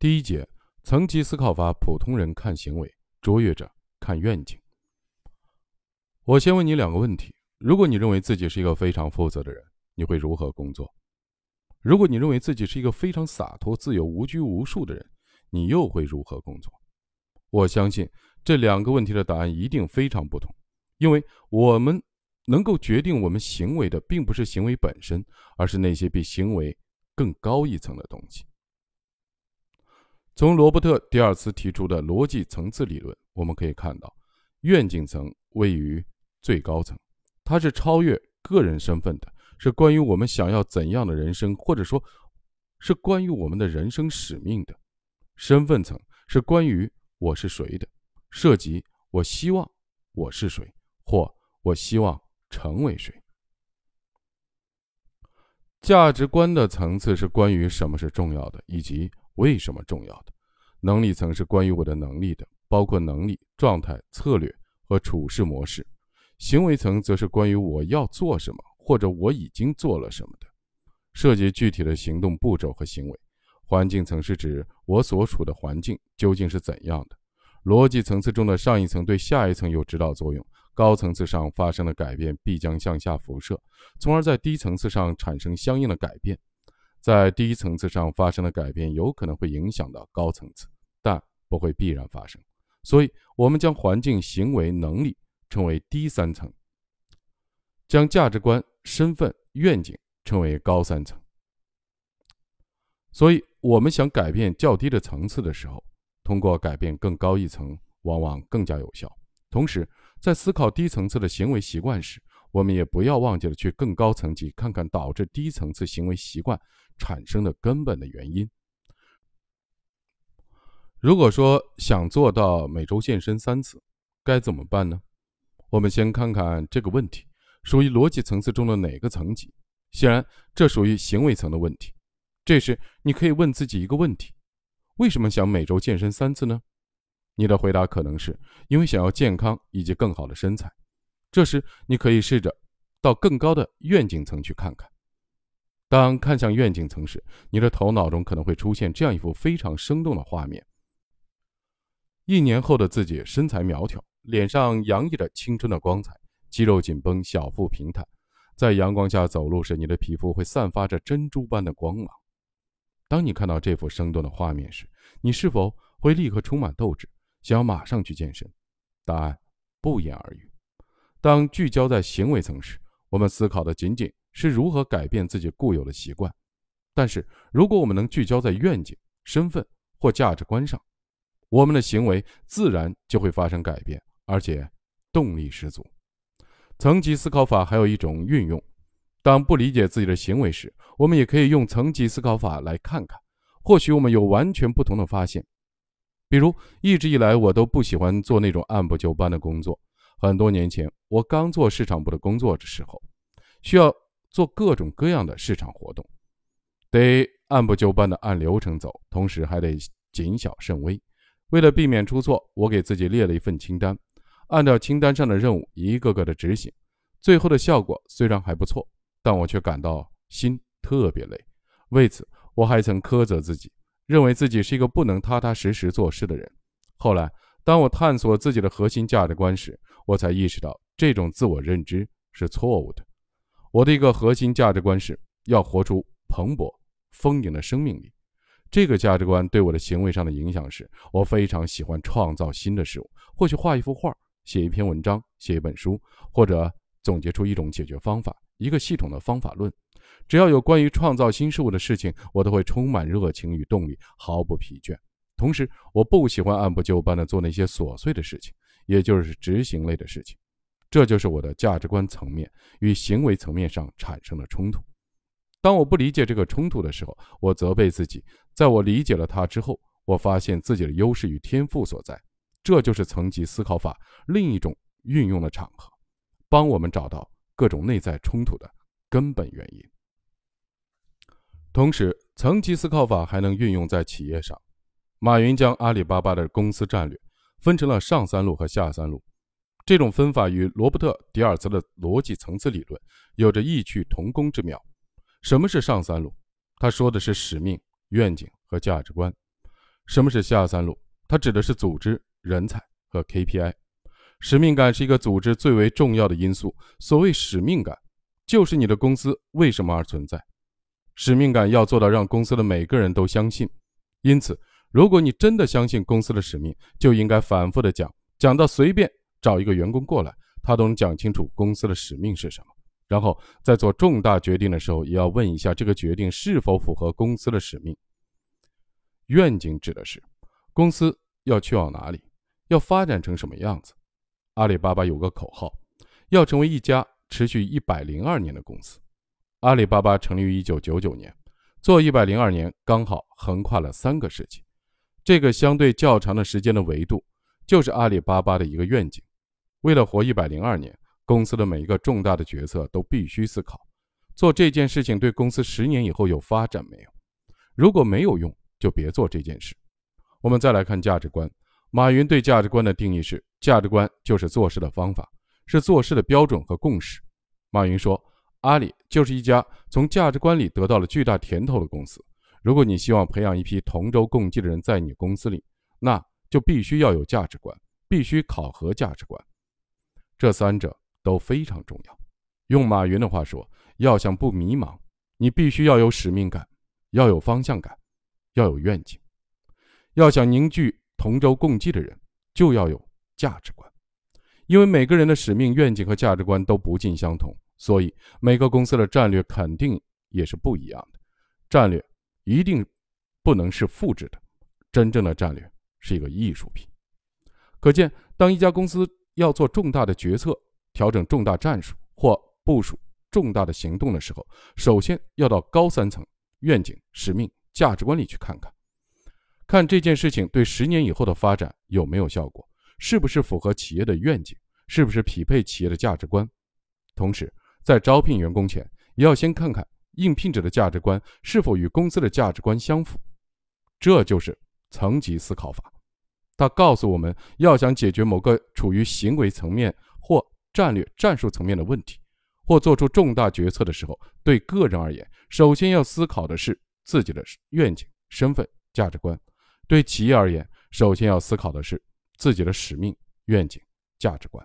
第一节，层级思考法，普通人看行为，卓越者看愿景。我先问你两个问题：如果你认为自己是一个非常负责的人，你会如何工作？如果你认为自己是一个非常洒脱、自由、无拘无束的人，你又会如何工作？我相信这两个问题的答案一定非常不同，因为我们能够决定我们行为的，并不是行为本身，而是那些比行为更高一层的东西。从罗伯特第二次提出的逻辑层次理论，我们可以看到，愿景层位于最高层，它是超越个人身份的。是关于我们想要怎样的人生，或者说，是关于我们的人生使命的。身份层是关于我是谁的，涉及我希望我是谁，或我希望成为谁。价值观的层次是关于什么是重要的，以及为什么重要的。能力层是关于我的能力的，包括能力、状态、策略和处事模式。行为层则是关于我要做什么。或者我已经做了什么的，涉及具体的行动步骤和行为。环境层是指我所处的环境究竟是怎样的。逻辑层次中的上一层对下一层有指导作用。高层次上发生的改变必将向下辐射，从而在低层次上产生相应的改变。在低层次上发生的改变有可能会影响到高层次，但不会必然发生。所以，我们将环境、行为、能力称为低三层，将价值观。身份愿景称为高三层，所以我们想改变较低的层次的时候，通过改变更高一层，往往更加有效。同时，在思考低层次的行为习惯时，我们也不要忘记了去更高层级看看导致低层次行为习惯产生的根本的原因。如果说想做到每周健身三次，该怎么办呢？我们先看看这个问题。属于逻辑层次中的哪个层级？显然，这属于行为层的问题。这时，你可以问自己一个问题：为什么想每周健身三次呢？你的回答可能是因为想要健康以及更好的身材。这时，你可以试着到更高的愿景层去看看。当看向愿景层时，你的头脑中可能会出现这样一幅非常生动的画面：一年后的自己身材苗条，脸上洋溢着青春的光彩。肌肉紧绷，小腹平坦，在阳光下走路时，你的皮肤会散发着珍珠般的光芒。当你看到这幅生动的画面时，你是否会立刻充满斗志，想要马上去健身？答案不言而喻。当聚焦在行为层时，我们思考的仅仅是如何改变自己固有的习惯；但是，如果我们能聚焦在愿景、身份或价值观上，我们的行为自然就会发生改变，而且动力十足。层级思考法还有一种运用：当不理解自己的行为时，我们也可以用层级思考法来看看，或许我们有完全不同的发现。比如，一直以来我都不喜欢做那种按部就班的工作。很多年前，我刚做市场部的工作的时候，需要做各种各样的市场活动，得按部就班的按流程走，同时还得谨小慎微。为了避免出错，我给自己列了一份清单。按照清单上的任务一个个的执行，最后的效果虽然还不错，但我却感到心特别累。为此，我还曾苛责自己，认为自己是一个不能踏踏实实做事的人。后来，当我探索自己的核心价值观时，我才意识到这种自我认知是错误的。我的一个核心价值观是要活出蓬勃丰盈的生命力。这个价值观对我的行为上的影响是，我非常喜欢创造新的事物，或许画一幅画。写一篇文章，写一本书，或者总结出一种解决方法，一个系统的方法论。只要有关于创造新事物的事情，我都会充满热情与动力，毫不疲倦。同时，我不喜欢按部就班地做那些琐碎的事情，也就是执行类的事情。这就是我的价值观层面与行为层面上产生的冲突。当我不理解这个冲突的时候，我责备自己。在我理解了它之后，我发现自己的优势与天赋所在。这就是层级思考法另一种运用的场合，帮我们找到各种内在冲突的根本原因。同时，层级思考法还能运用在企业上。马云将阿里巴巴的公司战略分成了上三路和下三路，这种分法与罗伯特·迪尔茨的逻辑层次理论有着异曲同工之妙。什么是上三路？他说的是使命、愿景和价值观。什么是下三路？它指的是组织、人才和 KPI。使命感是一个组织最为重要的因素。所谓使命感，就是你的公司为什么而存在。使命感要做到让公司的每个人都相信。因此，如果你真的相信公司的使命，就应该反复的讲，讲到随便找一个员工过来，他都能讲清楚公司的使命是什么。然后在做重大决定的时候，也要问一下这个决定是否符合公司的使命。愿景指的是公司要去往哪里，要发展成什么样子。阿里巴巴有个口号，要成为一家持续一百零二年的公司。阿里巴巴成立于一九九九年，做一百零二年刚好横跨了三个世纪。这个相对较长的时间的维度，就是阿里巴巴的一个愿景。为了活一百零二年，公司的每一个重大的决策都必须思考：做这件事情对公司十年以后有发展没有？如果没有用，就别做这件事。我们再来看价值观。马云对价值观的定义是：价值观就是做事的方法，是做事的标准和共识。马云说：“阿里就是一家从价值观里得到了巨大甜头的公司。如果你希望培养一批同舟共济的人在你公司里，那就必须要有价值观，必须考核价值观。这三者都非常重要。用马云的话说，要想不迷茫，你必须要有使命感，要有方向感。”要有愿景，要想凝聚同舟共济的人，就要有价值观。因为每个人的使命、愿景和价值观都不尽相同，所以每个公司的战略肯定也是不一样的。战略一定不能是复制的，真正的战略是一个艺术品。可见，当一家公司要做重大的决策、调整重大战术或部署重大的行动的时候，首先要到高三层愿景、使命。价值观里去看看，看这件事情对十年以后的发展有没有效果，是不是符合企业的愿景，是不是匹配企业的价值观。同时，在招聘员工前，也要先看看应聘者的价值观是否与公司的价值观相符。这就是层级思考法。它告诉我们要想解决某个处于行为层面或战略战术层面的问题，或做出重大决策的时候，对个人而言，首先要思考的是。自己的愿景、身份、价值观，对企业而言，首先要思考的是自己的使命、愿景、价值观。